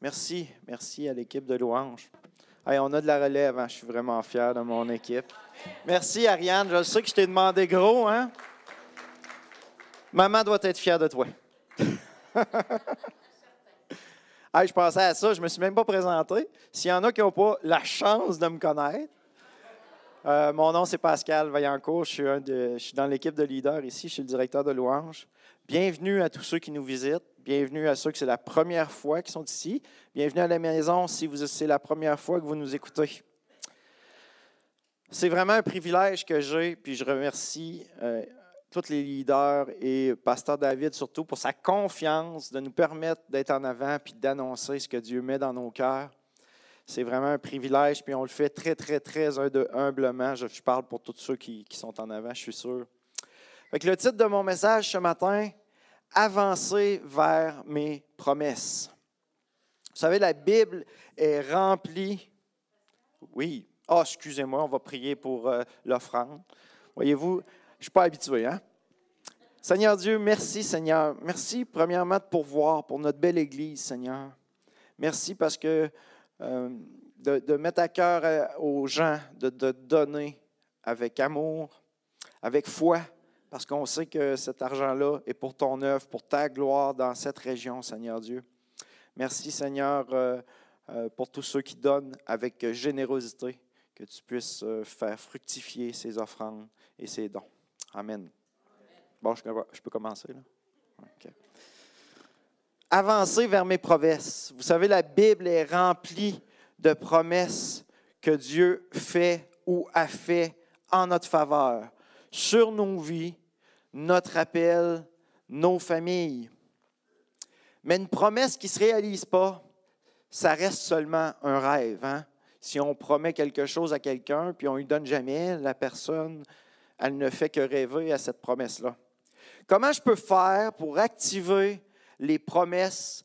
Merci, merci à l'équipe de Louange. on a de la relève, hein. je suis vraiment fier de mon équipe. Merci Ariane, je sais que je t'ai demandé gros, hein? Maman doit être fière de toi. je pensais à ça, je me suis même pas présenté. S'il y en a qui n'ont pas la chance de me connaître, euh, mon nom c'est Pascal Vaillancourt, je suis, dans l'équipe de leaders ici, je suis le directeur de Louange. Bienvenue à tous ceux qui nous visitent. Bienvenue à ceux que c'est la première fois qui sont ici. Bienvenue à la maison si c'est la première fois que vous nous écoutez. C'est vraiment un privilège que j'ai, puis je remercie euh, tous les leaders et Pasteur David surtout pour sa confiance de nous permettre d'être en avant puis d'annoncer ce que Dieu met dans nos cœurs. C'est vraiment un privilège, puis on le fait très, très, très humblement. Je, parle pour tous ceux qui, sont en avant, je suis sûr. le titre de mon message ce matin, avancer vers mes promesses. Vous savez, la Bible est remplie. Oui. Ah, excusez-moi, on va prier pour euh, l'offrande. Voyez-vous, je ne suis pas habitué, hein? Seigneur Dieu, merci, Seigneur. Merci, premièrement, de pourvoir pour notre belle Église, Seigneur. Merci parce que euh, de, mettre à cœur euh, aux gens de, donner avec amour, avec foi, parce qu'on sait que cet argent-là est pour ton œuvre, pour ta gloire dans cette région, Seigneur Dieu. Merci, Seigneur, euh, pour tous ceux qui donnent avec générosité, que tu puisses faire fructifier ces offrandes et ces dons. Amen. Bon, je, peux commencer là? Avancer vers mes promesses. Vous savez, la Bible est remplie de promesses que Dieu fait ou a fait en notre faveur sur nos vies, notre appel, nos familles. Mais une promesse qui ne se réalise pas, ça reste seulement un rêve. Hein? Si on promet quelque chose à quelqu'un, puis on ne lui donne jamais, la personne, elle ne fait que rêver à cette promesse-là. Comment je peux faire pour activer les promesses,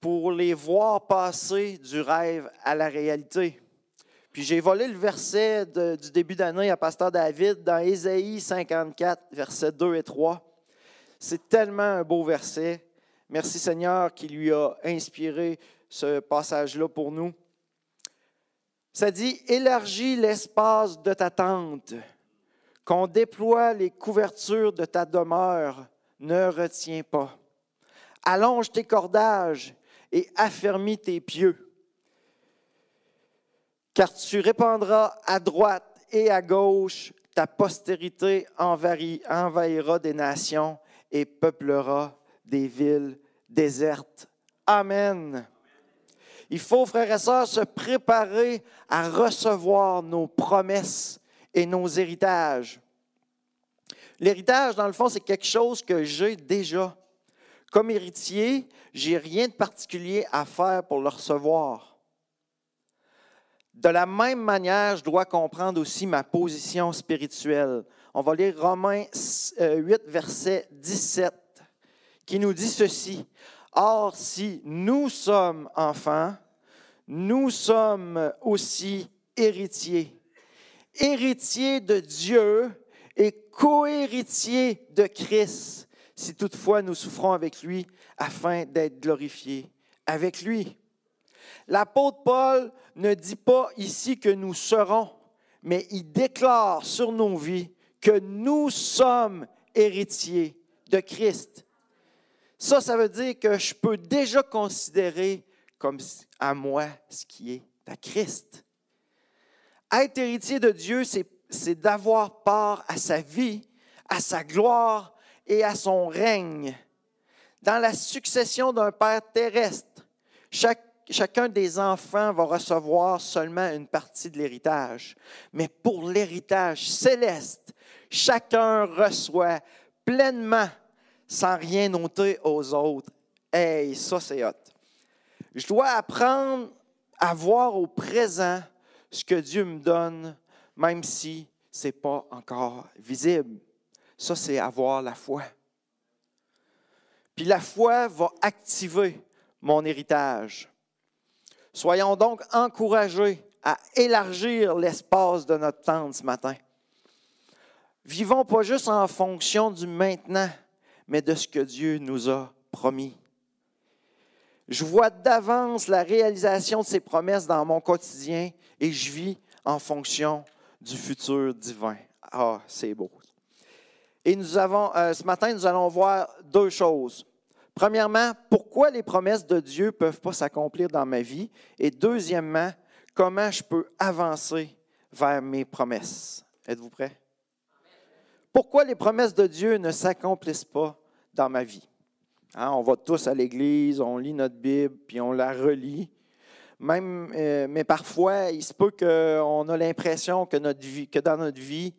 pour les voir passer du rêve à la réalité? Puis j'ai volé le verset du début d'année à Pasteur David dans Ésaïe 54, versets 2 et 3. C'est tellement un beau verset. Merci Seigneur qui lui a inspiré ce passage-là pour nous. Ça dit, élargis l'espace de ta tente, qu'on déploie les couvertures de ta demeure, ne retiens pas. Allonge tes cordages et affermis tes pieux car tu répandras à droite et à gauche, ta postérité envahira des nations et peuplera des villes désertes. Amen. Il faut, frères et sœurs, se préparer à recevoir nos promesses et nos héritages. L'héritage, dans le fond, c'est quelque chose que j'ai déjà. Comme héritier, j'ai rien de particulier à faire pour le recevoir. De la même manière, je dois comprendre aussi ma position spirituelle. On va lire Romains 8, euh, verset 17, qui nous dit ceci. Or, si nous sommes enfants, nous sommes aussi héritiers. Héritiers de Dieu et co-héritiers de Christ, si toutefois nous souffrons avec lui afin d'être glorifiés avec lui. L'apôtre Paul ne dit pas ici que nous serons, mais il déclare sur nos vies que nous sommes héritiers de Christ. Ça, ça veut dire que je peux déjà considérer comme à moi ce qui est à Christ. Être héritier de Dieu, c'est d'avoir part à sa vie, à sa gloire et à son règne. Dans la succession d'un Père terrestre, chacun des enfants va recevoir seulement une partie de l'héritage. Mais pour l'héritage céleste, chacun reçoit pleinement sans rien noter aux autres. Hey, ça c'est hot. Je dois apprendre à voir au présent ce que Dieu me donne, même si ce n'est pas encore visible. Ça, c'est avoir la foi. Puis la foi va activer mon héritage. Soyons donc encouragés à élargir l'espace de notre tente ce matin. Vivons pas juste en fonction du maintenant, mais de ce que Dieu nous a promis. Je vois d'avance la réalisation de ces promesses dans mon quotidien et je vis en fonction du futur divin. Ah, c'est beau. Et nous avons, euh, ce matin, nous allons voir deux choses. Premièrement, pourquoi les promesses de Dieu ne peuvent pas s'accomplir dans ma vie? Et deuxièmement, comment je peux avancer vers mes promesses? Êtes-vous prêts? Pourquoi les promesses de Dieu ne s'accomplissent pas dans ma vie? Hein, on va tous à l'église, on lit notre Bible, puis on la relit. Même, euh, mais parfois, il se peut qu'on a l'impression que, dans notre vie,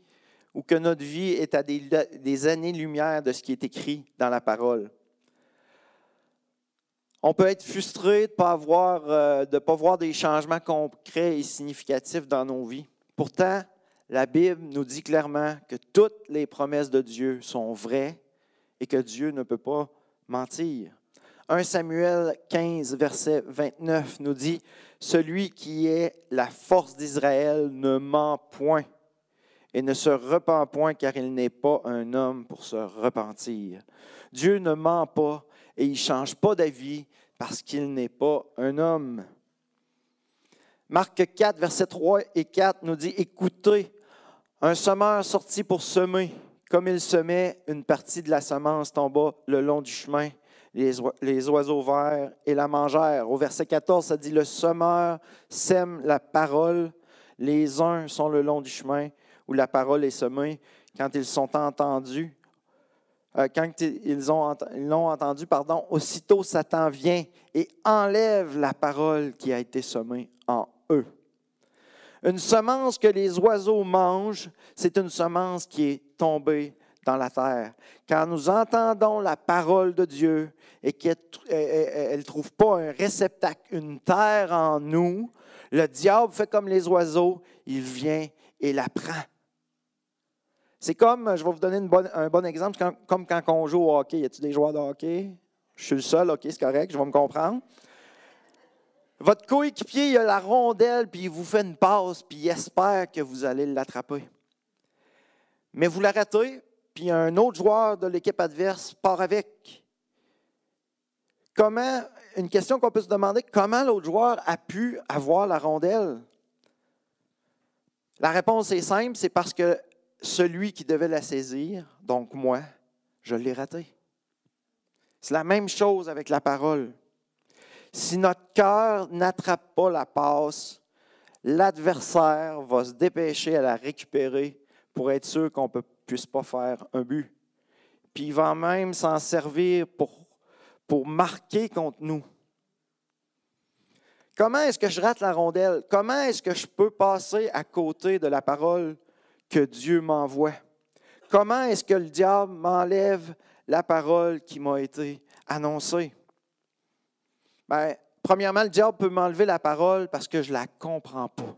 ou que notre vie est à des, années-lumière de ce qui est écrit dans la parole. On peut être frustré de ne pas, euh, pas voir des changements concrets et significatifs dans nos vies. Pourtant, la Bible nous dit clairement que toutes les promesses de Dieu sont vraies et que Dieu ne peut pas mentir. 1 Samuel 15, verset 29 nous dit, Celui qui est la force d'Israël ne ment point et ne se repent point car il n'est pas un homme pour se repentir. Dieu ne ment pas et il ne change pas d'avis parce qu'il n'est pas un homme. Marc 4, versets 3 et 4 nous dit, Écoutez, un semeur sorti pour semer, comme il semait, une partie de la semence tomba le long du chemin. Les, oiseaux verts et la mangèrent. Au verset 14, ça dit, Le semeur sème la parole. Les uns sont le long du chemin où la parole est semée. Quand ils sont entendus, euh, quand ils l'ont entendu, pardon, aussitôt Satan vient et enlève la parole qui a été semée en eux. Une semence que les oiseaux mangent, c'est une semence qui est tombée dans la terre. Quand nous entendons la parole de Dieu et qu'elle ne trouve pas un réceptacle, une terre en nous, le diable fait comme les oiseaux, il vient et la prend. C'est comme, je vais vous donner un bon exemple, comme quand on joue au hockey. Y a-t-il des joueurs de hockey? Je suis le seul, OK, c'est correct, je vais me comprendre. Votre coéquipier, il a la rondelle, puis il vous fait une passe, puis il espère que vous allez l'attraper. Mais vous l'arrêtez, puis un autre joueur de l'équipe adverse part avec. Comment, une question qu'on peut se demander, comment l'autre joueur a pu avoir la rondelle? La réponse est simple, c'est parce que celui qui devait la saisir, donc moi, je l'ai raté. C'est la même chose avec la parole. Si notre cœur n'attrape pas la passe, l'adversaire va se dépêcher à la récupérer pour être sûr qu'on ne puisse pas faire un but. Puis il va même s'en servir pour, pour marquer contre nous. Comment est-ce que je rate la rondelle? Comment est-ce que je peux passer à côté de la parole? Que Dieu m'envoie? Comment est-ce que le diable m'enlève la parole qui m'a été annoncée? Bien, premièrement, le diable peut m'enlever la parole parce que je ne la comprends pas.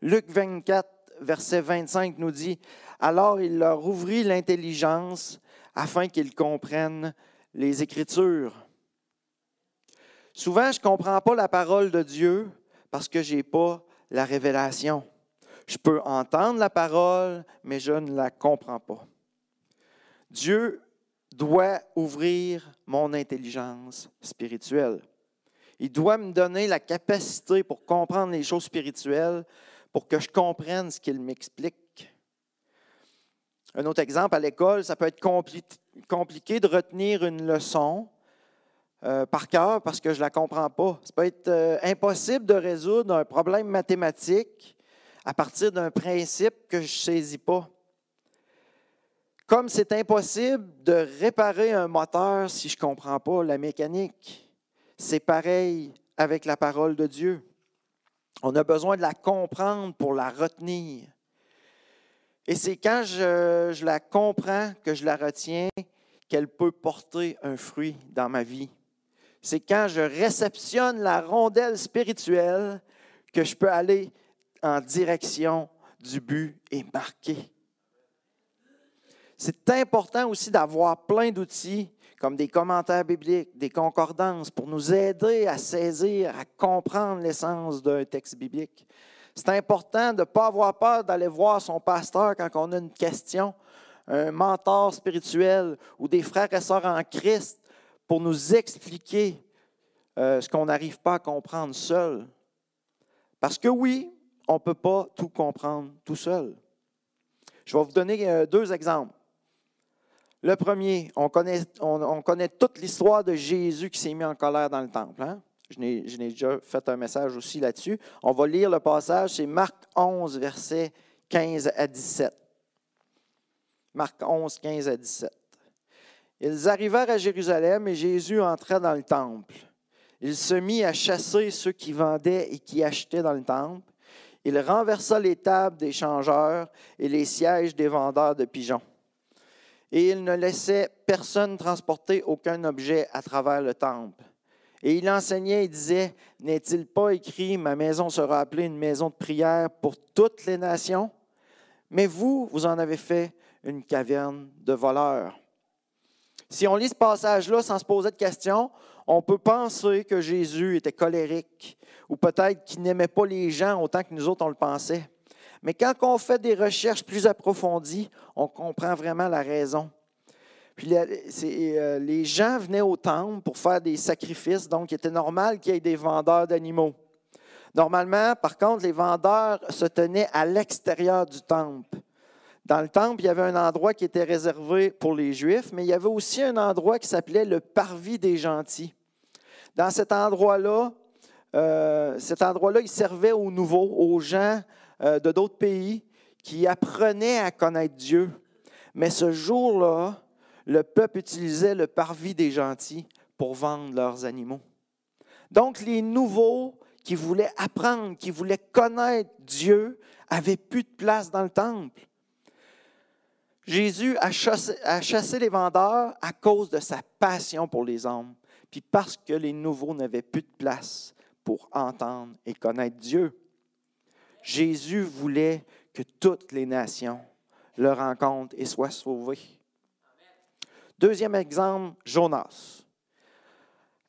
Luc 24, verset 25 nous dit, Alors il leur ouvrit l'intelligence afin qu'ils comprennent les Écritures. Souvent, je ne comprends pas la parole de Dieu parce que je n'ai pas la révélation. Je peux entendre la parole, mais je ne la comprends pas. Dieu doit ouvrir mon intelligence spirituelle. Il doit me donner la capacité pour comprendre les choses spirituelles, pour que je comprenne ce qu'il m'explique. Un autre exemple, à l'école, ça peut être compliqué de retenir une leçon euh, par cœur parce que je ne la comprends pas. Ça peut être euh, impossible de résoudre un problème mathématique à partir d'un principe que je ne saisis pas. Comme c'est impossible de réparer un moteur si je ne comprends pas la mécanique, c'est pareil avec la parole de Dieu. On a besoin de la comprendre pour la retenir. Et c'est quand je, je, la comprends, que je la retiens, qu'elle peut porter un fruit dans ma vie. C'est quand je réceptionne la rondelle spirituelle que je peux aller en direction du but et marquer. C'est important aussi d'avoir plein d'outils comme des commentaires bibliques, des concordances pour nous aider à saisir, à comprendre l'essence d'un texte biblique. C'est important de ne pas avoir peur d'aller voir son pasteur quand on a une question, un mentor spirituel ou des frères et sœurs en Christ pour nous expliquer euh, ce qu'on n'arrive pas à comprendre seul. Parce que oui, on ne peut pas tout comprendre tout seul. Je vais vous donner euh, deux exemples. Le premier, on connaît, on, connaît toute l'histoire de Jésus qui s'est mis en colère dans le temple. Hein? Je n'ai déjà fait un message aussi là-dessus. On va lire le passage, c'est Marc 11, versets 15 à 17. Marc 11, 15 à 17. Ils arrivèrent à Jérusalem et Jésus entra dans le temple. Il se mit à chasser ceux qui vendaient et qui achetaient dans le temple. Il renversa les tables des changeurs et les sièges des vendeurs de pigeons. Et il ne laissait personne transporter aucun objet à travers le temple. Et il enseignait et disait, N'est-il pas écrit, ma maison sera appelée une maison de prière pour toutes les nations? Mais vous, vous en avez fait une caverne de voleurs. Si on lit ce passage-là sans se poser de questions, on peut penser que Jésus était colérique ou peut-être qu'il n'aimait pas les gens autant que nous autres on le pensait. Mais quand on fait des recherches plus approfondies, on comprend vraiment la raison. Puis euh, les gens venaient au temple pour faire des sacrifices, donc il était normal qu'il y ait des vendeurs d'animaux. Normalement, par contre, les vendeurs se tenaient à l'extérieur du temple. Dans le temple, il y avait un endroit qui était réservé pour les Juifs, mais il y avait aussi un endroit qui s'appelait le parvis des gentils. Dans cet endroit-là, euh, cet endroit-là, il servait aux nouveaux, aux gens euh, de d'autres pays qui apprenaient à connaître Dieu. Mais ce jour-là, le peuple utilisait le parvis des gentils pour vendre leurs animaux. Donc, les nouveaux qui voulaient apprendre, qui voulaient connaître Dieu, avaient plus de place dans le temple. Jésus a chassé, les vendeurs à cause de sa passion pour les hommes, puis parce que les nouveaux n'avaient plus de place pour entendre et connaître Dieu. Jésus voulait que toutes les nations le rencontrent et soient sauvées. Deuxième exemple, Jonas.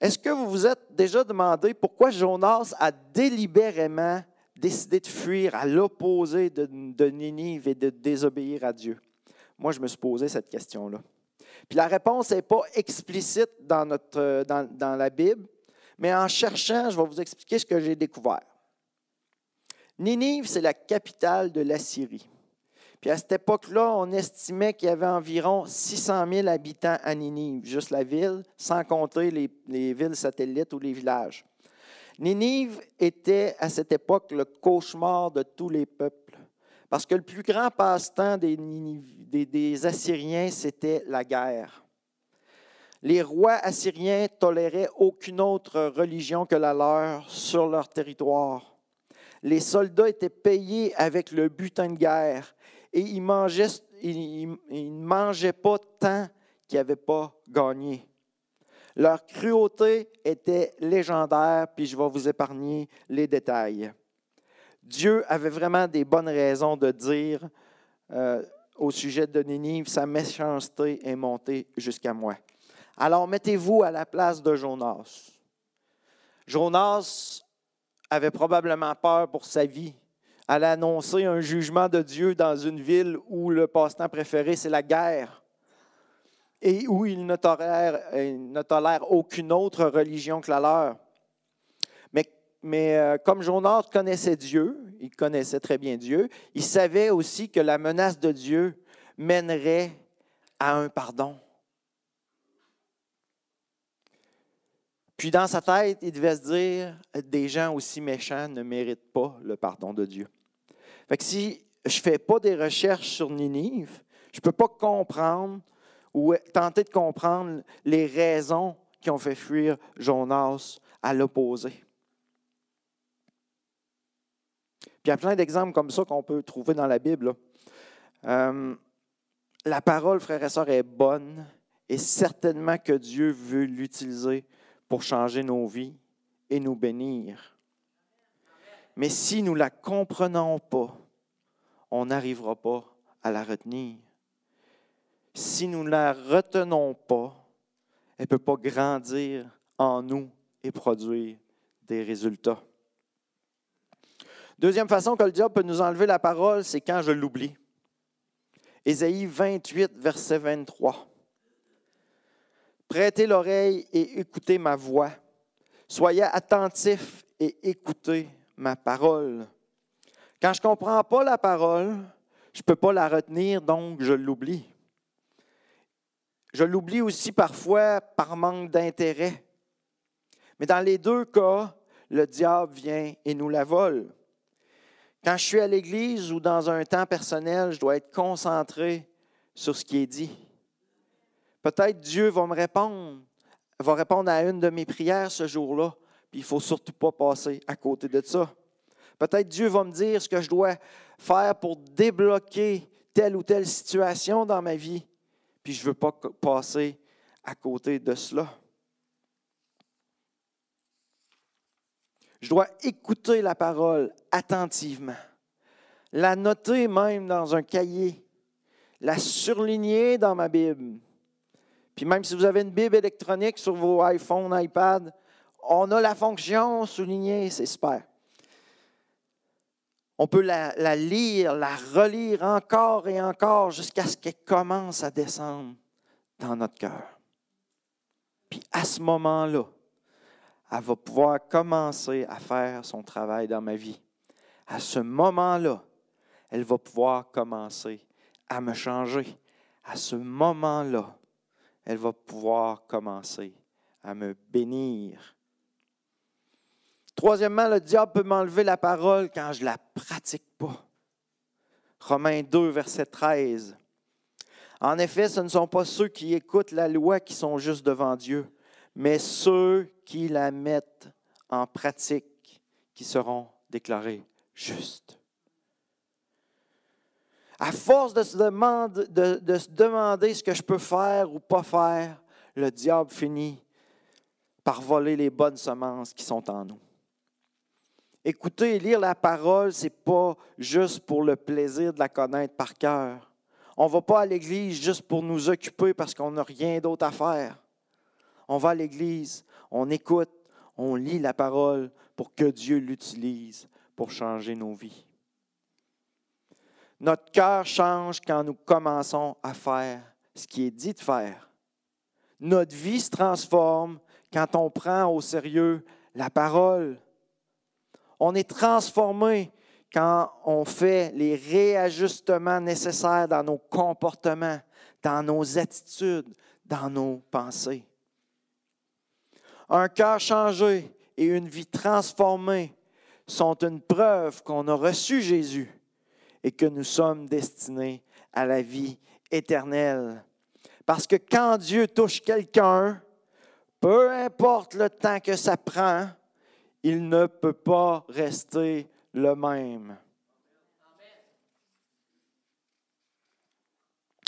Est-ce que vous vous êtes déjà demandé pourquoi Jonas a délibérément décidé de fuir à l'opposé de, de Ninive et de désobéir à Dieu? Moi, je me suis posé cette question-là. Puis la réponse n'est pas explicite dans, notre, dans, dans la Bible, mais en cherchant, je vais vous expliquer ce que j'ai découvert. Ninive, c'est la capitale de l'Assyrie. Puis à cette époque-là, on estimait qu'il y avait environ 600 000 habitants à Ninive, juste la ville, sans compter les, les, villes satellites ou les villages. Ninive était à cette époque le cauchemar de tous les peuples. Parce que le plus grand passe-temps des, Assyriens, c'était la guerre. Les rois assyriens toléraient aucune autre religion que la leur sur leur territoire. Les soldats étaient payés avec le butin de guerre et ils, ne mangeaient pas tant qu'ils n'avaient pas gagné. Leur cruauté était légendaire, puis je vais vous épargner les détails. Dieu avait vraiment des bonnes raisons de dire euh, au sujet de Ninive, sa méchanceté est montée jusqu'à moi. Alors mettez-vous à la place de Jonas. Jonas avait probablement peur pour sa vie. Elle a annoncé un jugement de Dieu dans une ville où le passe-temps préféré, c'est la guerre et où il ne tolère, ne tolère aucune autre religion que la leur mais euh, comme Jonas connaissait Dieu, il connaissait très bien Dieu, il savait aussi que la menace de Dieu mènerait à un pardon. Puis dans sa tête, il devait se dire, des gens aussi méchants ne méritent pas le pardon de Dieu. Fait que si je ne fais pas des recherches sur Ninive, je ne peux pas comprendre ou tenter de comprendre les raisons qui ont fait fuir Jonas à l'opposé. il y a plein d'exemples comme ça qu'on peut trouver dans la Bible. Euh, la parole, frères et sœurs, est bonne et certainement que Dieu veut l'utiliser pour changer nos vies et nous bénir. Mais si nous ne la comprenons pas, on n'arrivera pas à la retenir. Si nous ne la retenons pas, elle ne peut pas grandir en nous et produire des résultats. Deuxième façon que le diable peut nous enlever la parole, c'est quand je l'oublie. Ésaïe 28, verset 23. Prêtez l'oreille et écoutez ma voix. Soyez attentifs et écoutez ma parole. Quand je ne comprends pas la parole, je ne peux pas la retenir, donc je l'oublie. Je l'oublie aussi parfois par manque d'intérêt. Mais dans les deux cas, le diable vient et nous la vole. Quand je suis à l'église ou dans un temps personnel, je dois être concentré sur ce qui est dit. Peut-être Dieu va me répondre, va répondre à une de mes prières ce jour-là, puis il ne faut surtout pas passer à côté de ça. Peut-être Dieu va me dire ce que je dois faire pour débloquer telle ou telle situation dans ma vie, puis je ne veux pas passer à côté de cela. Je dois écouter la parole attentivement, la noter même dans un cahier, la surligner dans ma Bible. Puis même si vous avez une Bible électronique sur vos iPhones, iPad, on a la fonction souligner, c'est super. On peut la, lire, la relire encore et encore jusqu'à ce qu'elle commence à descendre dans notre cœur. Puis à ce moment-là, elle va pouvoir commencer à faire son travail dans ma vie. À ce moment-là, elle va pouvoir commencer à me changer. À ce moment-là, elle va pouvoir commencer à me bénir. Troisièmement, le diable peut m'enlever la parole quand je ne la pratique pas. Romains 2, verset 13. En effet, ce ne sont pas ceux qui écoutent la loi qui sont juste devant Dieu, mais ceux qui la mettent en pratique qui seront déclarés justes. À force de se, demander, ce que je peux faire ou pas faire, le diable finit par voler les bonnes semences qui sont en nous. Écouter et lire la parole, ce n'est pas juste pour le plaisir de la connaître par cœur. On ne va pas à l'église juste pour nous occuper parce qu'on n'a rien d'autre à faire. On va à l'église, on écoute, on lit la parole pour que Dieu l'utilise pour changer nos vies. Notre cœur change quand nous commençons à faire ce qui est dit de faire. Notre vie se transforme quand on prend au sérieux la parole. On est transformé quand on fait les réajustements nécessaires dans nos comportements, dans nos attitudes, dans nos pensées. Un cœur changé et une vie transformée sont une preuve qu'on a reçu Jésus et que nous sommes destinés à la vie éternelle. Parce que quand Dieu touche quelqu'un, peu importe le temps que ça prend, il ne peut pas rester le même.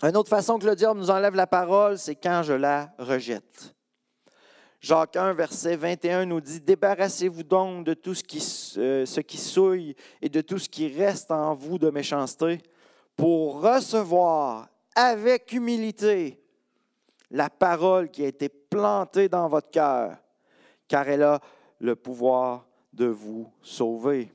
Une autre façon que le diable nous enlève la parole, c'est quand je la rejette. Jacques 1, verset 21 nous dit, Débarrassez-vous donc de tout ce qui, euh, ce qui souille et de tout ce qui reste en vous de méchanceté pour recevoir avec humilité la parole qui a été plantée dans votre cœur, car elle a le pouvoir de vous sauver.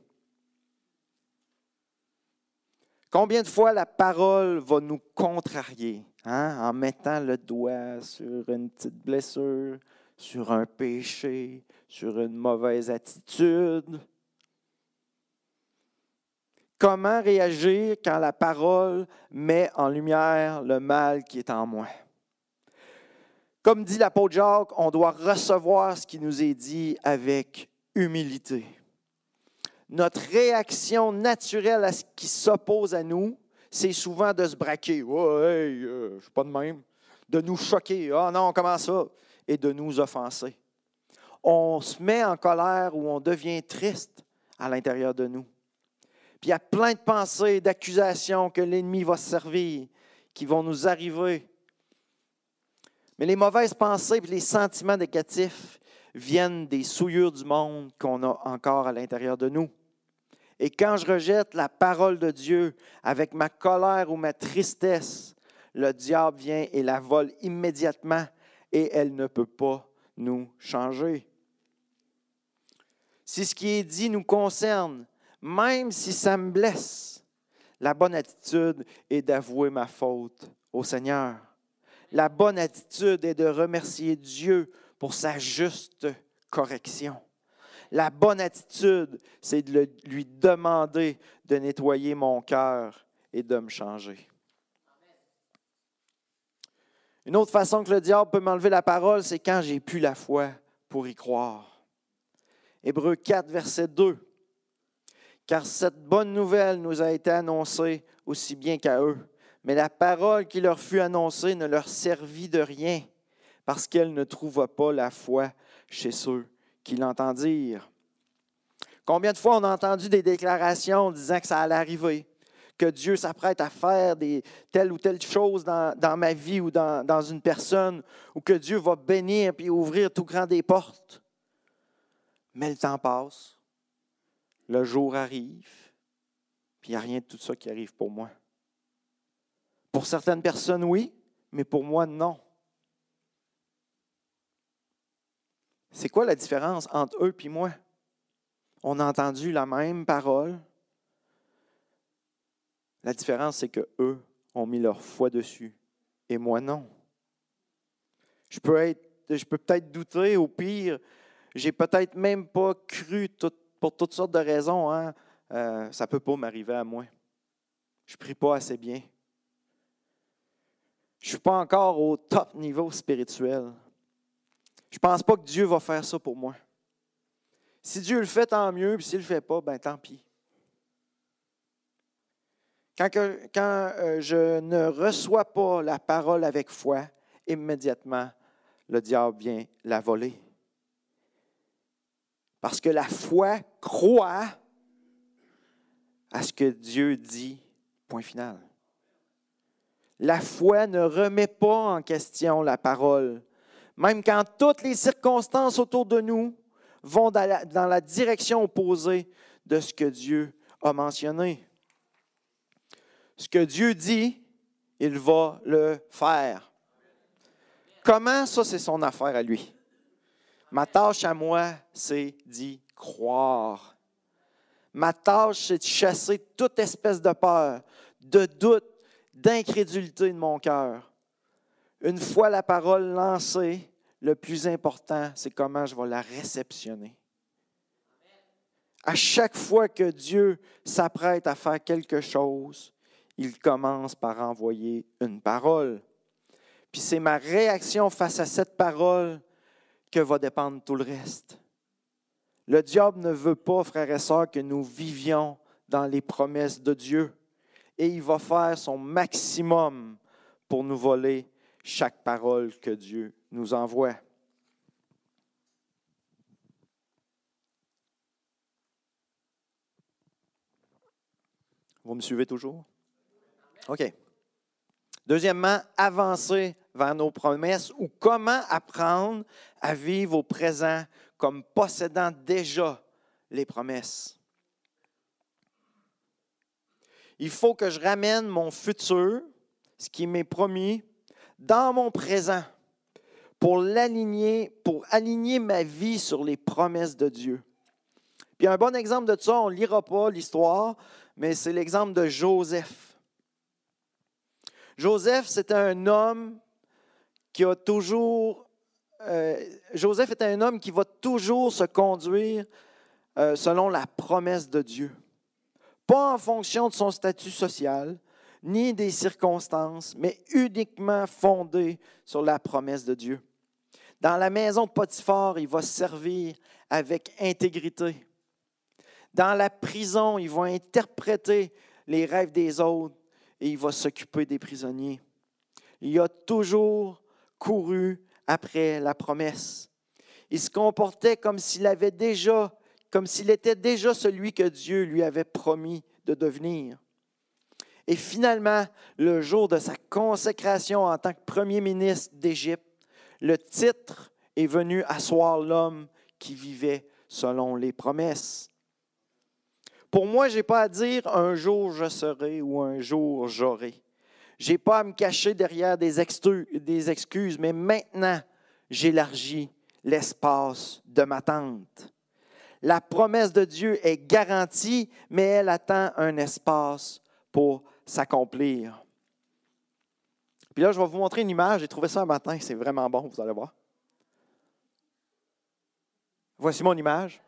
Combien de fois la parole va nous contrarier hein, en mettant le doigt sur une petite blessure, sur un péché, sur une mauvaise attitude. Comment réagir quand la parole met en lumière le mal qui est en moi? Comme dit l'apôtre Jacques, on doit recevoir ce qui nous est dit avec humilité. Notre réaction naturelle à ce qui s'oppose à nous, c'est souvent de se braquer. Ouais, euh, je suis pas de même. De nous choquer. Ah non, comment ça? Et de nous offenser. On se met en colère ou on devient triste à l'intérieur de nous. Puis il y a plein de pensées, d'accusations que l'ennemi va se servir, qui vont nous arriver. Mais les mauvaises pensées et les sentiments négatifs viennent des souillures du monde qu'on a encore à l'intérieur de nous. Et quand je rejette la parole de Dieu avec ma colère ou ma tristesse, le diable vient et la vole immédiatement et elle ne peut pas nous changer. Si ce qui est dit nous concerne, même si ça me blesse, la bonne attitude est d'avouer ma faute au Seigneur. La bonne attitude est de remercier Dieu pour sa juste correction. La bonne attitude, c'est de lui demander de nettoyer mon cœur et de me changer. Une autre façon que le diable peut m'enlever la parole, c'est quand j'ai plus la foi pour y croire. Hébreu 4, verset 2. Car cette bonne nouvelle nous a été annoncée aussi bien qu'à eux. Mais la parole qui leur fut annoncée ne leur servit de rien, parce qu'elle ne trouva pas la foi chez ceux qui l'entendirent. Combien de fois on a entendu des déclarations disant que ça allait arriver, que Dieu s'apprête à faire des, telle ou telle chose dans, ma vie ou dans, une personne, ou que Dieu va bénir puis ouvrir tout grand des portes. Mais le temps passe, le jour arrive, puis il n'y a rien de tout ça qui arrive pour moi. Pour certaines personnes, oui, mais pour moi, non. C'est quoi la différence entre eux et moi? On a entendu la même parole, la différence, c'est que eux ont mis leur foi dessus et moi non. Je peux, être, peut-être douter, au pire, j'ai peut-être même pas cru pour toutes sortes de raisons. Hein. Euh, ça ne peut pas m'arriver à moi. Je ne prie pas assez bien. Je ne suis pas encore au top niveau spirituel. Je ne pense pas que Dieu va faire ça pour moi. Si Dieu le fait, tant mieux, puis s'il ne le fait pas, ben tant pis. Quand, euh, je ne reçois pas la parole avec foi, immédiatement, le diable vient la voler. Parce que la foi croit à ce que Dieu dit, point final. La foi ne remet pas en question la parole, même quand toutes les circonstances autour de nous vont dans la direction opposée de ce que Dieu a mentionné. Ce que Dieu dit, il va le faire. Comment ça, c'est son affaire à lui? Ma tâche à moi, c'est d'y croire. Ma tâche, c'est de chasser toute espèce de peur, de doute, d'incrédulité de mon cœur. Une fois la parole lancée, le plus important, c'est comment je vais la réceptionner. À chaque fois que Dieu s'apprête à faire quelque chose, il commence par envoyer une parole. Puis c'est ma réaction face à cette parole que va dépendre tout le reste. Le diable ne veut pas, frères et sœurs, que nous vivions dans les promesses de Dieu. Et il va faire son maximum pour nous voler chaque parole que Dieu nous envoie. Vous me suivez toujours? OK. Deuxièmement, avancer vers nos promesses ou comment apprendre à vivre au présent comme possédant déjà les promesses. Il faut que je ramène mon futur, ce qui m'est promis, dans mon présent pour l'aligner, pour aligner ma vie sur les promesses de Dieu. Puis un bon exemple de ça, on ne lira pas l'histoire, mais c'est l'exemple de Joseph. Joseph, c'était un homme qui a toujours. Euh, Joseph était un homme qui va toujours se conduire euh, selon la promesse de Dieu. Pas en fonction de son statut social, ni des circonstances, mais uniquement fondé sur la promesse de Dieu. Dans la maison de Potiphar, il va servir avec intégrité. Dans la prison, il va interpréter les rêves des autres et il va s'occuper des prisonniers. Il a toujours couru après la promesse. Il se comportait comme s'il avait déjà, comme s'il était déjà celui que Dieu lui avait promis de devenir. Et finalement, le jour de sa consécration en tant que premier ministre d'Égypte, le titre est venu asseoir l'homme qui vivait selon les promesses. Pour moi, je n'ai pas à dire un jour je serai ou un jour j'aurai. Je n'ai pas à me cacher derrière des, excuses, mais maintenant, j'élargis l'espace de ma tente. La promesse de Dieu est garantie, mais elle attend un espace pour s'accomplir. Puis là, je vais vous montrer une image. J'ai trouvé ça un matin. C'est vraiment bon, vous allez voir. Voici mon image.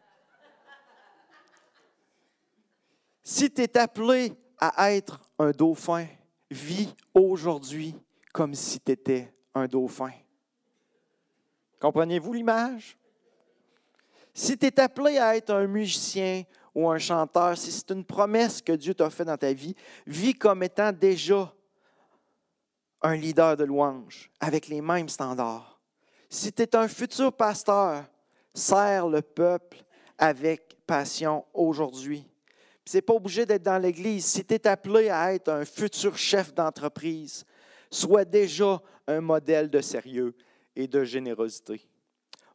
Si tu es appelé à être un dauphin, vis aujourd'hui comme si tu étais un dauphin. Comprenez-vous l'image? Si tu es appelé à être un musicien ou un chanteur, si c'est une promesse que Dieu t'a faite dans ta vie, vis comme étant déjà un leader de louange avec les mêmes standards. Si tu es un futur pasteur, sers le peuple avec passion aujourd'hui. Ce n'est pas obligé d'être dans l'Église. Si tu es appelé à être un futur chef d'entreprise, sois déjà un modèle de sérieux et de générosité.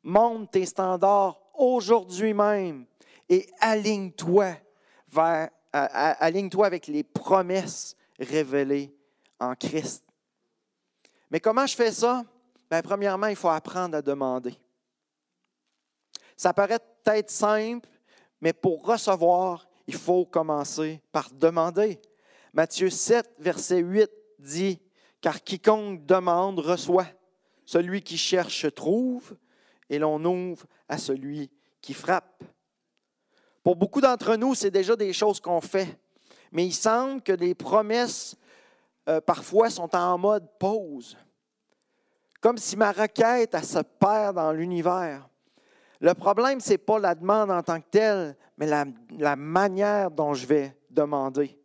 Monte tes standards aujourd'hui même et aligne-toi vers aligne-toi avec les promesses révélées en Christ. Mais comment je fais ça? Bien, premièrement, il faut apprendre à demander. Ça paraît peut-être simple, mais pour recevoir, il faut commencer par demander. Matthieu 7, verset 8 dit, Car quiconque demande reçoit, celui qui cherche trouve, et l'on ouvre à celui qui frappe. Pour beaucoup d'entre nous, c'est déjà des choses qu'on fait, mais il semble que les promesses, euh, parfois, sont en mode pause, comme si ma requête, elle se perd dans l'univers. Le problème, ce n'est pas la demande en tant que telle, mais la, manière dont je vais demander.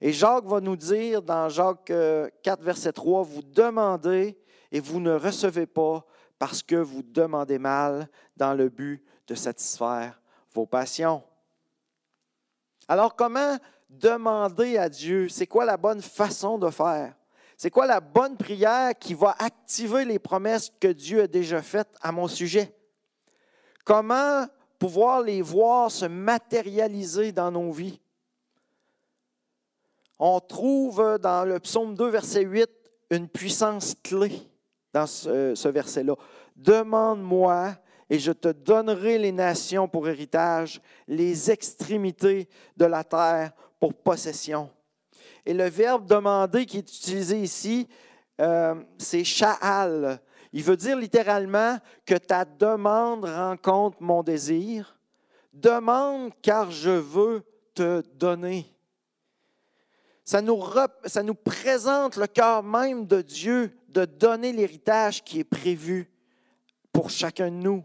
Et Jacques va nous dire dans Jacques 4, euh, verset 3, vous demandez et vous ne recevez pas parce que vous demandez mal dans le but de satisfaire vos passions. Alors comment demander à Dieu? C'est quoi la bonne façon de faire? C'est quoi la bonne prière qui va activer les promesses que Dieu a déjà faites à mon sujet? Comment pouvoir les voir se matérialiser dans nos vies? On trouve dans le psaume 2, verset 8, une puissance clé dans ce, verset-là. Demande-moi et je te donnerai les nations pour héritage, les extrémités de la terre pour possession. Et le verbe demander qui est utilisé ici, euh, c'est sha'al. Il veut dire littéralement que ta demande rencontre mon désir. Demande car je veux te donner. Ça nous, présente le cœur même de Dieu de donner l'héritage qui est prévu pour chacun de nous.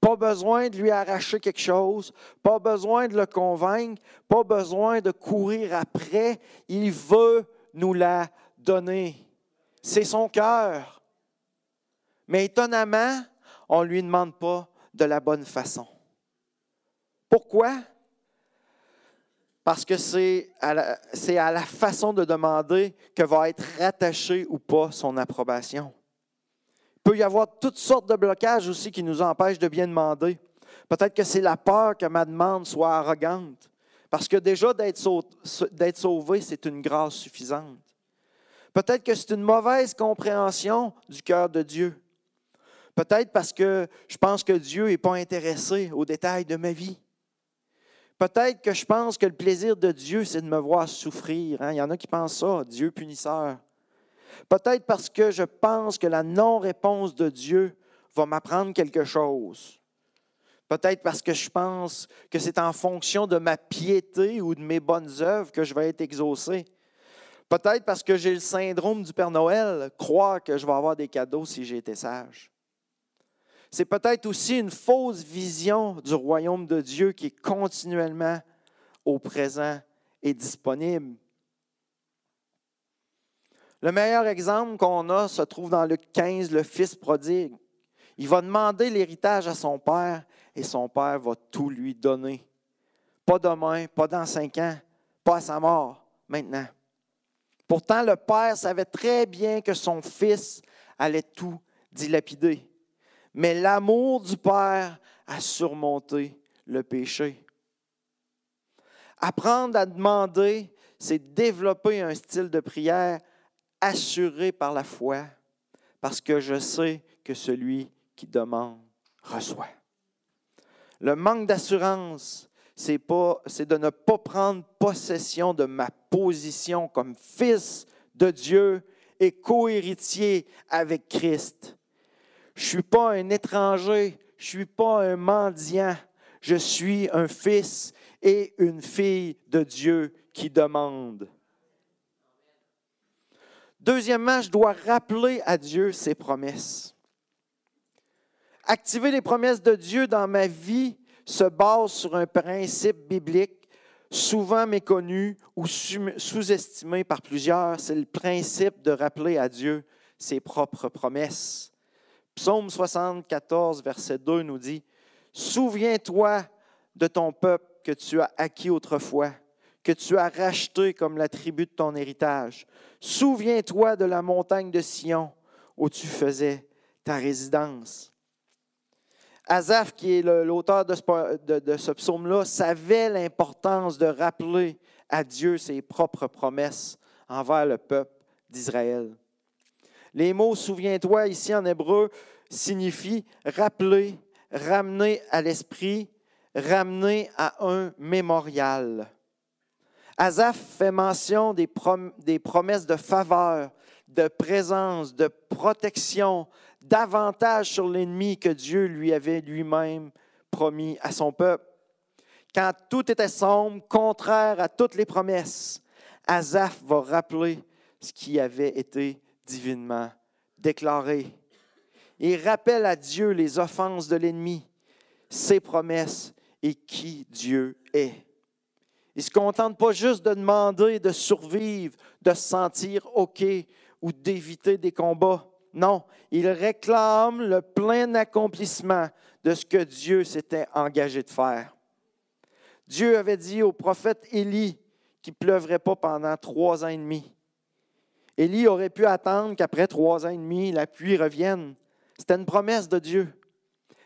Pas besoin de lui arracher quelque chose, pas besoin de le convaincre, pas besoin de courir après. Il veut nous la donner. C'est son cœur. Mais étonnamment, on ne lui demande pas de la bonne façon. Pourquoi? Parce que c'est à, la, façon de demander que va être rattachée ou pas son approbation. Il peut y avoir toutes sortes de blocages aussi qui nous empêchent de bien demander. Peut-être que c'est la peur que ma demande soit arrogante. Parce que déjà, d'être sauvé, c'est une grâce suffisante. Peut-être que c'est une mauvaise compréhension du cœur de Dieu. Peut-être parce que je pense que Dieu n'est pas intéressé aux détails de ma vie. Peut-être que je pense que le plaisir de Dieu, c'est de me voir souffrir. Hein. Il y en a qui pensent ça, Dieu punisseur. Peut-être parce que je pense que la non-réponse de Dieu va m'apprendre quelque chose. Peut-être parce que je pense que c'est en fonction de ma piété ou de mes bonnes œuvres que je vais être exaucé. Peut-être parce que j'ai le syndrome du Père Noël, croire que je vais avoir des cadeaux si j'ai été sage c'est peut-être aussi une fausse vision du royaume de Dieu qui est continuellement au présent et disponible. Le meilleur exemple qu'on a se trouve dans Luc 15, le fils prodigue. Il va demander l'héritage à son père et son père va tout lui donner. Pas demain, pas dans cinq ans, pas à sa mort, maintenant. Pourtant, le père savait très bien que son fils allait tout dilapider mais l'amour du Père a surmonté le péché. Apprendre à demander, c'est développer un style de prière assuré par la foi, parce que je sais que celui qui demande reçoit. Le manque d'assurance, c'est, de ne pas prendre possession de ma position comme fils de Dieu et co-héritier avec Christ. Je ne suis pas un étranger, je ne suis pas un mendiant, je suis un fils et une fille de Dieu qui demande. Deuxièmement, je dois rappeler à Dieu ses promesses. Activer les promesses de Dieu dans ma vie se base sur un principe biblique souvent méconnu ou sous-estimé par plusieurs. C'est le principe de rappeler à Dieu ses propres promesses. Psaume 74, verset 2 nous dit, Souviens-toi de ton peuple que tu as acquis autrefois, que tu as racheté comme la tribu de ton héritage. Souviens-toi de la montagne de Sion où tu faisais ta résidence. Azaph, qui est l'auteur de ce, psaume-là, savait l'importance de rappeler à Dieu ses propres promesses envers le peuple d'Israël. Les mots souviens-toi ici en hébreu signifient rappeler, ramener à l'esprit, ramener à un mémorial. Azaph fait mention des, promesses de faveur, de présence, de protection, davantage sur l'ennemi que Dieu lui avait lui-même promis à son peuple. Quand tout était sombre, contraire à toutes les promesses, Azaph va rappeler ce qui avait été divinement déclaré. Il rappelle à Dieu les offenses de l'ennemi, ses promesses et qui Dieu est. Il ne se contente pas juste de demander de survivre, de se sentir OK ou d'éviter des combats. Non, il réclame le plein accomplissement de ce que Dieu s'était engagé de faire. Dieu avait dit au prophète Élie qu'il ne pleuvrait pas pendant trois ans et demi. Élie aurait pu attendre qu'après trois ans et demi, la pluie revienne. C'était une promesse de Dieu.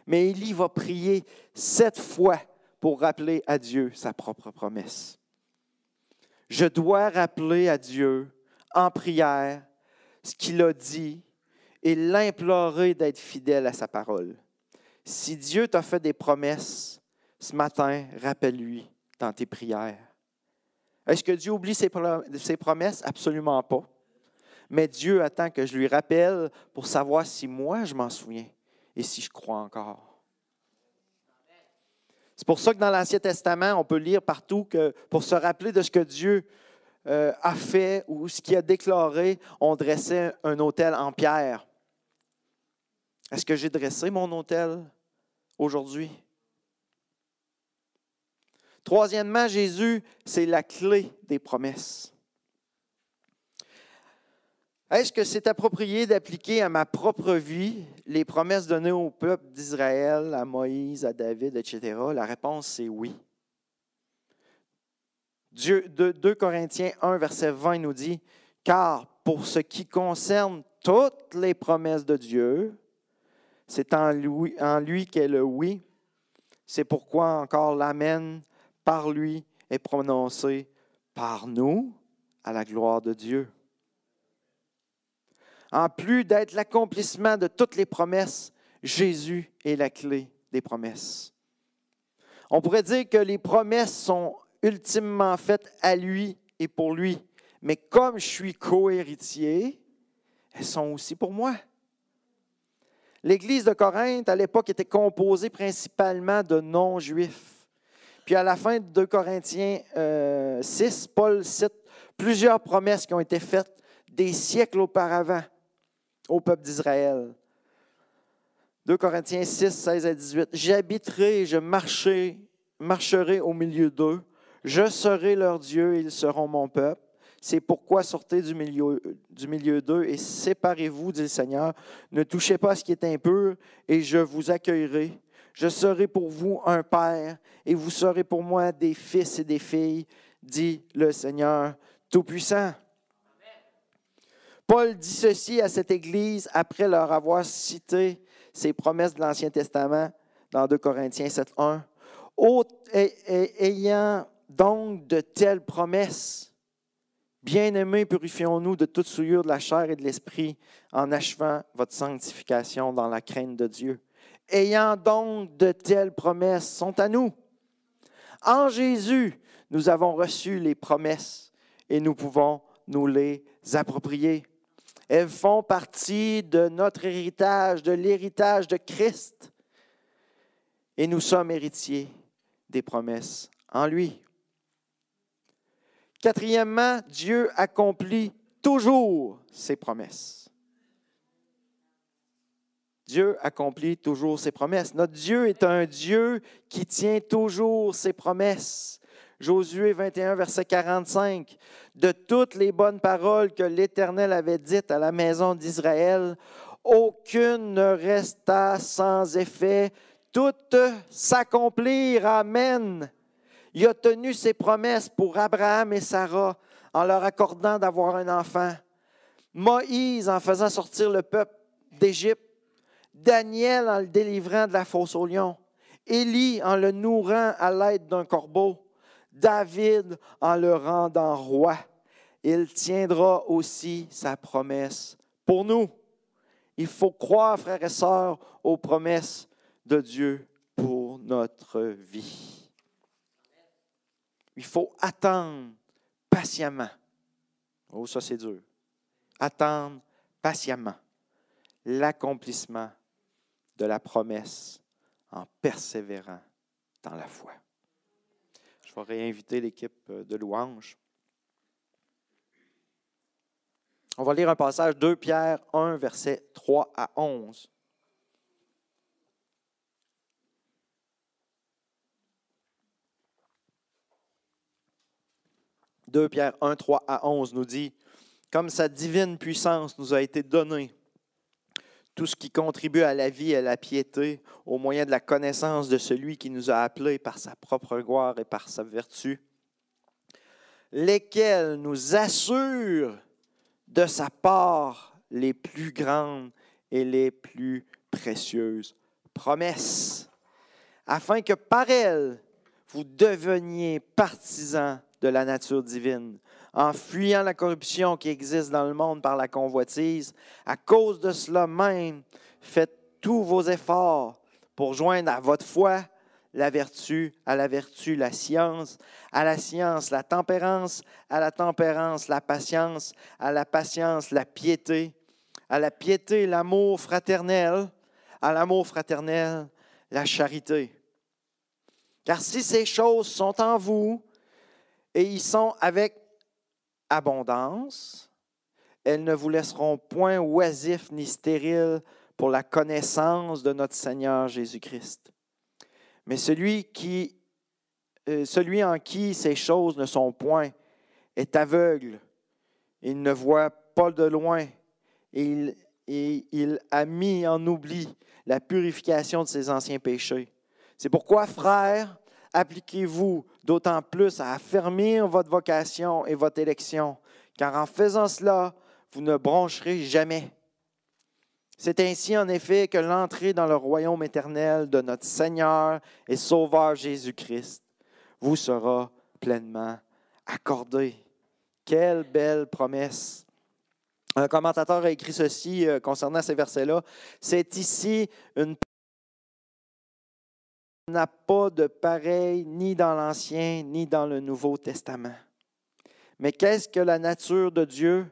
Mais Élie va prier sept fois pour rappeler à Dieu sa propre promesse. Je dois rappeler à Dieu en prière ce qu'il a dit et l'implorer d'être fidèle à sa parole. Si Dieu t'a fait des promesses, ce matin, rappelle-lui dans tes prières. Est-ce que Dieu oublie ses, promesses? Absolument pas. Mais Dieu attend que je lui rappelle pour savoir si moi je m'en souviens et si je crois encore. C'est pour ça que dans l'Ancien Testament, on peut lire partout que pour se rappeler de ce que Dieu euh, a fait ou ce qu'il a déclaré, on dressait un autel en pierre. Est-ce que j'ai dressé mon autel aujourd'hui? Troisièmement, Jésus, c'est la clé des promesses. Est-ce que c'est approprié d'appliquer à ma propre vie les promesses données au peuple d'Israël, à Moïse, à David, etc.? La réponse, c'est oui. 2 Corinthiens 1, verset 20 nous dit, Car pour ce qui concerne toutes les promesses de Dieu, c'est en lui, en lui qu'est le oui. C'est pourquoi encore l'Amen par lui est prononcé par nous à la gloire de Dieu. En plus d'être l'accomplissement de toutes les promesses, Jésus est la clé des promesses. On pourrait dire que les promesses sont ultimement faites à lui et pour lui, mais comme je suis co-héritier, elles sont aussi pour moi. L'Église de Corinthe, à l'époque, était composée principalement de non-juifs. Puis à la fin de 2 Corinthiens 6, euh, Paul cite plusieurs promesses qui ont été faites des siècles auparavant au peuple d'Israël. 2 Corinthiens 6, 16 à 18. J'habiterai et je marcherai, marcherai au milieu d'eux. Je serai leur Dieu et ils seront mon peuple. C'est pourquoi sortez du milieu, du milieu d'eux et séparez-vous, dit le Seigneur. Ne touchez pas à ce qui est impur et je vous accueillerai. Je serai pour vous un père et vous serez pour moi des fils et des filles, dit le Seigneur Tout-Puissant. Paul dit ceci à cette Église après leur avoir cité ces promesses de l'Ancien Testament dans 2 Corinthiens 7.1. Ayant donc de telles promesses, Bien-aimés, purifions-nous de toute souillure de la chair et de l'esprit en achevant votre sanctification dans la crainte de Dieu. Ayant donc de telles promesses sont à nous. En Jésus, nous avons reçu les promesses et nous pouvons nous les approprier. Elles font partie de notre héritage, de l'héritage de Christ. et nous sommes héritiers des promesses en lui. Quatrièmement, Dieu accomplit toujours ses promesses. Dieu accomplit toujours ses promesses. Notre Dieu est un Dieu qui tient toujours ses promesses. Josué 21, verset 45. De toutes les bonnes paroles que l'Éternel avait dites à la maison d'Israël, aucune ne resta sans effet, toutes s'accomplirent. Amen. Il a tenu ses promesses pour Abraham et Sarah en leur accordant d'avoir un enfant. Moïse en faisant sortir le peuple d'Égypte. Daniel en le délivrant de la fosse au lion. Élie en le nourrant à l'aide d'un corbeau. David en le rendant roi. Il tiendra aussi sa promesse pour nous. Il faut croire, frères et sœurs, aux promesses de Dieu pour notre vie. Il faut attendre patiemment. Oh, ça c'est dur. Attendre patiemment l'accomplissement de la promesse en persévérant dans la foi. Vais réinviter l'équipe de louanges. On va lire un passage 2 Pierre 1, versets 3 à 11. 2 Pierre 1, 3 à 11 nous dit, comme sa divine puissance nous a été donnée, tout ce qui contribue à la vie et à la piété, au moyen de la connaissance de celui qui nous a appelés par sa propre gloire et par sa vertu, lesquels nous assurent de sa part les plus grandes et les plus précieuses promesses, afin que par elles, vous deveniez partisans de la nature divine, en fuyant la corruption qui existe dans le monde par la convoitise. À cause de cela même, faites tous vos efforts pour joindre à votre foi la vertu, à la vertu la science, à la science la tempérance, à la tempérance la patience, à la patience la piété, à la piété l'amour fraternel, à l'amour fraternel la charité. Car si ces choses sont en vous et ils sont avec abondance. Elles ne vous laisseront point oisifs ni stériles pour la connaissance de notre Seigneur Jésus-Christ. Mais celui, qui, euh, celui en qui ces choses ne sont point est aveugle. Il ne voit pas de loin et il, et il a mis en oubli la purification de ses anciens péchés. C'est pourquoi, frères, appliquez-vous d'autant plus à affermir votre vocation et votre élection, car en faisant cela, vous ne broncherez jamais. C'est ainsi en effet que l'entrée dans le royaume éternel de notre Seigneur et Sauveur Jésus-Christ vous sera pleinement accordée. Quelle belle promesse. Un commentateur a écrit ceci euh, concernant ces versets-là. C'est ici une n'a pas de pareil ni dans l'Ancien ni dans le Nouveau Testament. Mais qu'est-ce que la nature de Dieu?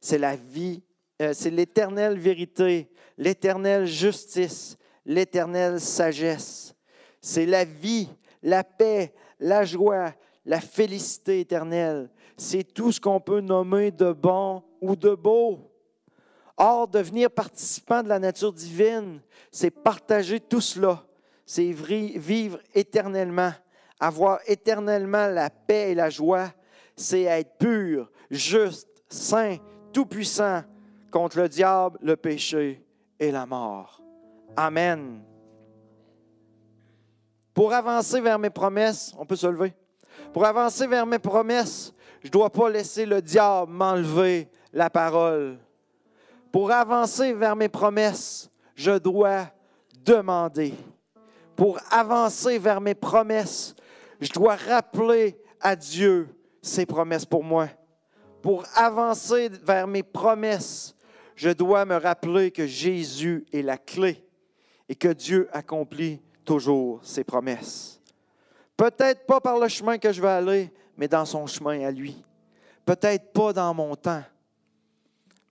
C'est la vie, euh, c'est l'éternelle vérité, l'éternelle justice, l'éternelle sagesse. C'est la vie, la paix, la joie, la félicité éternelle. C'est tout ce qu'on peut nommer de bon ou de beau. Or, devenir participant de la nature divine, c'est partager tout cela c'est vivre éternellement, avoir éternellement la paix et la joie, c'est être pur, juste, saint, tout-puissant contre le diable, le péché et la mort. Amen. Pour avancer vers mes promesses, on peut se lever. Pour avancer vers mes promesses, je ne dois pas laisser le diable m'enlever la parole. Pour avancer vers mes promesses, je dois demander pour avancer vers mes promesses, je dois rappeler à Dieu ses promesses pour moi. Pour avancer vers mes promesses, je dois me rappeler que Jésus est la clé et que Dieu accomplit toujours ses promesses. Peut-être pas par le chemin que je vais aller, mais dans son chemin à lui. Peut-être pas dans mon temps,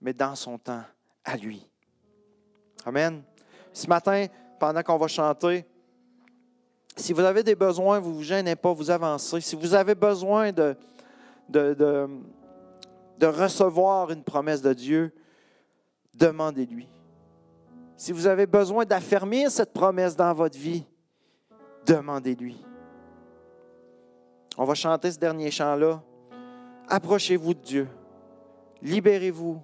mais dans son temps à lui. Amen. Ce matin, pendant qu'on va chanter, Si vous avez des besoins, vous ne vous gênez pas, vous avancez. Si vous avez besoin de, recevoir une promesse de Dieu, demandez-lui. Si vous avez besoin d'affermir cette promesse dans votre vie, demandez-lui. On va chanter ce dernier chant-là. Approchez-vous de Dieu. Libérez-vous.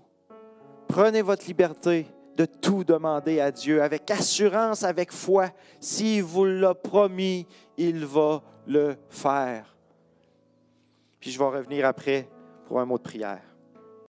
Prenez votre liberté de tout demander à Dieu avec assurance, avec foi. S'il vous l'a promis, il va le faire. Puis je vais revenir après pour un mot de prière.